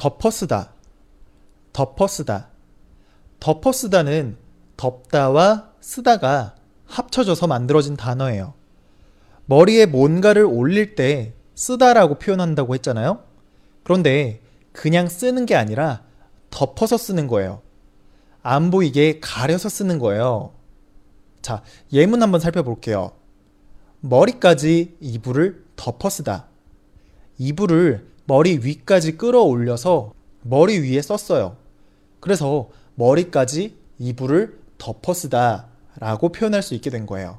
덮어쓰다, 덮어쓰다. 덮어쓰다는 덮다와 쓰다가 합쳐져서 만들어진 단어예요. 머리에 뭔가를 올릴 때 쓰다라고 표현한다고 했잖아요. 그런데 그냥 쓰는 게 아니라 덮어서 쓰는 거예요. 안 보이게 가려서 쓰는 거예요. 자, 예문 한번 살펴볼게요. 머리까지 이불을 덮어 쓰다. 이불을 머리 위까지 끌어올려서 머리 위에 썼어요. 그래서 머리까지 이불을 덮어 쓰다 라고 표현할 수 있게 된 거예요.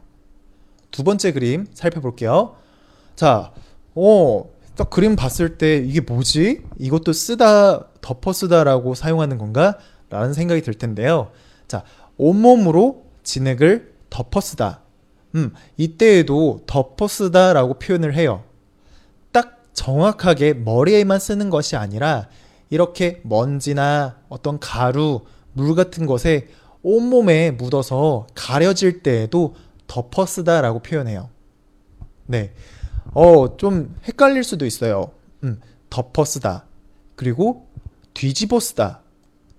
두 번째 그림 살펴볼게요. 자, 어, 딱 그림 봤을 때 이게 뭐지? 이것도 쓰다, 덮어 쓰다라고 사용하는 건가? 라는 생각이 들 텐데요. 자, 온몸으로 진액을 덮어 쓰다. 음, 이때에도 덮어 쓰다라고 표현을 해요. 딱 정확하게 머리에만 쓰는 것이 아니라 이렇게 먼지나 어떤 가루, 물 같은 것에 온몸에 묻어서 가려질 때에도 덮어 쓰다라고 표현해요. 네. 어, 좀 헷갈릴 수도 있어요. 음, 덮어 쓰다. 그리고 뒤집어 쓰다.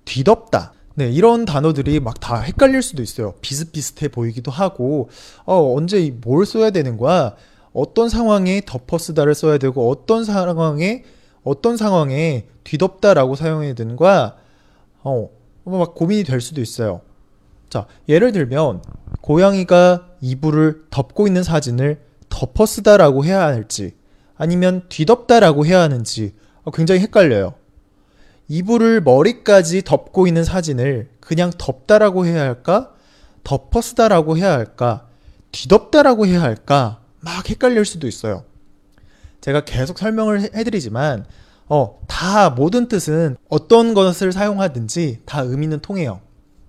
뒤덮다. 네, 이런 단어들이 막 다 헷갈릴 수도 있어요. 비슷비슷해 보이기도 하고, 어, 언제 뭘 써야 되는 거야? 어떤 상황에 덮어 쓰다를 써야 되고, 어떤 상황에, 어떤 상황에 뒤덮다라고 사용해야 되는 거야? 어, 막 고민이 될 수도 있어요. 자, 예를 들면, 고양이가 이불을 덮고 있는 사진을 덮어 쓰다라고 해야 할지, 아니면 뒤덮다라고 해야 하는지, 어, 굉장히 헷갈려요. 이불을 머리까지 덮고 있는 사진을 그냥 덮다라고 해야 할까? 덮어 쓰다라고 해야 할까? 뒤덮다라고 해야 할까? 막 헷갈릴 수도 있어요. 제가 계속 설명을 해드리지만, 어, 다 모든 뜻은 어떤 것을 사용하든지 다 의미는 통해요.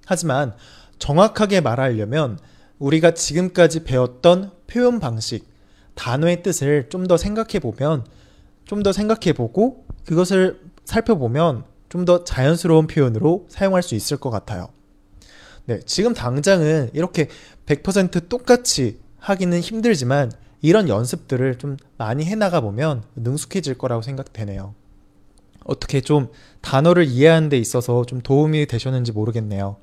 하지만 정확하게 말하려면 우리가 지금까지 배웠던 표현 방식, 단어의 뜻을 좀 더 생각해 보면, 좀 더 생각해 보고 그것을 살펴보면 좀 더 자연스러운 표현으로 사용할 수 있을 것 같아요. 네, 지금 당장은 이렇게 100% 똑같이 하기는 힘들지만 이런 연습들을 좀 많이 해나가 보면 능숙해질 거라고 생각되네요. 어떻게 좀 단어를 이해하는 데 있어서 좀 도움이 되셨는지 모르겠네요.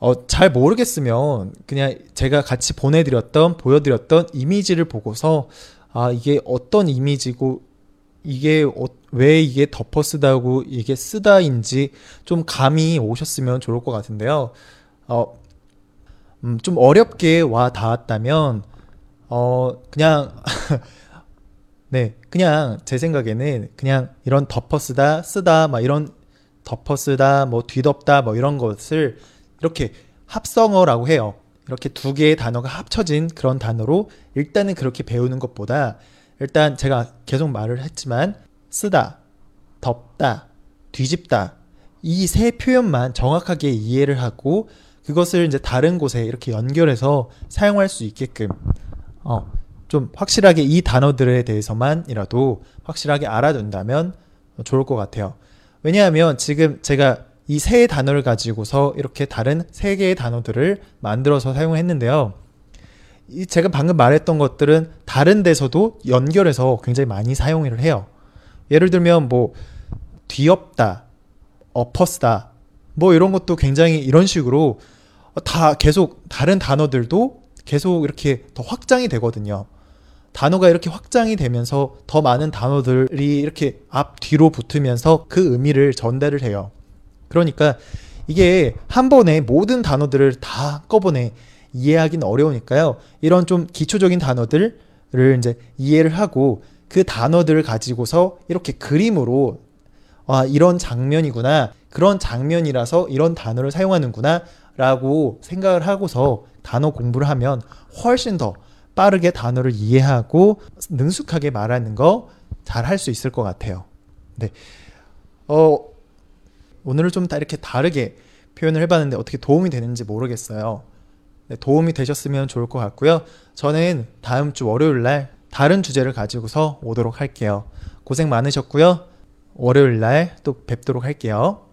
어, 잘 모르겠으면 그냥 제가 같이 보내드렸던, 보여드렸던 이미지를 보고서 아, 이게 어떤 이미지고 이게 어, 왜 이게 덮어 쓰다고 이게 쓰다인지 좀 감이 오셨으면 좋을 것 같은데요. 어, 음, 좀 어렵게 와 닿았다면, 어, 그냥, 네, 그냥 제 생각에는 그냥 이런 덮어 쓰다, 쓰다, 막 이런 덮어 쓰다, 뭐 뒤덮다, 뭐 이런 것을 이렇게 합성어라고 해요. 이렇게 두 개의 단어가 합쳐진 그런 단어로 일단은 그렇게 배우는 것보다 일단 제가 계속 말을 했지만 쓰다, 덮다, 뒤집다 이 세 표현만 정확하게 이해를 하고 그것을 이제 다른 곳에 이렇게 연결해서 사용할 수 있게끔 어, 좀 확실하게 이 단어들에 대해서만이라도 확실하게 알아둔다면 좋을 것 같아요. 왜냐하면 지금 제가 이 세 단어를 가지고서 이렇게 다른 세 개의 단어들을 만들어서 사용했는데요. 이 제가 방금 말했던 것들은 다른 데서도 연결해서 굉장히 많이 사용을 해요. 예를 들면 뭐 뒤엎다, 엎었다, 뭐 이런 것도 굉장히 이런 식으로 다 계속 다른 단어들도 계속 이렇게 더 확장이 되거든요. 단어가 이렇게 확장이 되면서 더 많은 단어들이 이렇게 앞 뒤로 붙으면서 그 의미를 전달을 해요. 그러니까 이게 한 번에 모든 단어들을 다 한꺼번에 이해하기는 어려우니까요. 이런 좀 기초적인 단어들을 이제 이해를 하고 그 단어들을 가지고서 이렇게 그림으로 아, 이런 장면이구나. 그런 장면이라서 이런 단어를 사용하는구나. 라고 생각을 하고서 단어 공부를 하면 훨씬 더 빠르게 단어를 이해하고 능숙하게 말하는 거 잘 할 수 있을 것 같아요. 네. 어, 오늘은 좀 이렇게 다르게 표현을 해봤는데 어떻게 도움이 되는지 모르겠어요. 네, 도움이 되셨으면 좋을 것 같고요. 저는 다음 주 월요일 날 다른 주제를 가지고서 오도록 할게요. 고생 많으셨고요. 월요일 날 또 뵙도록 할게요.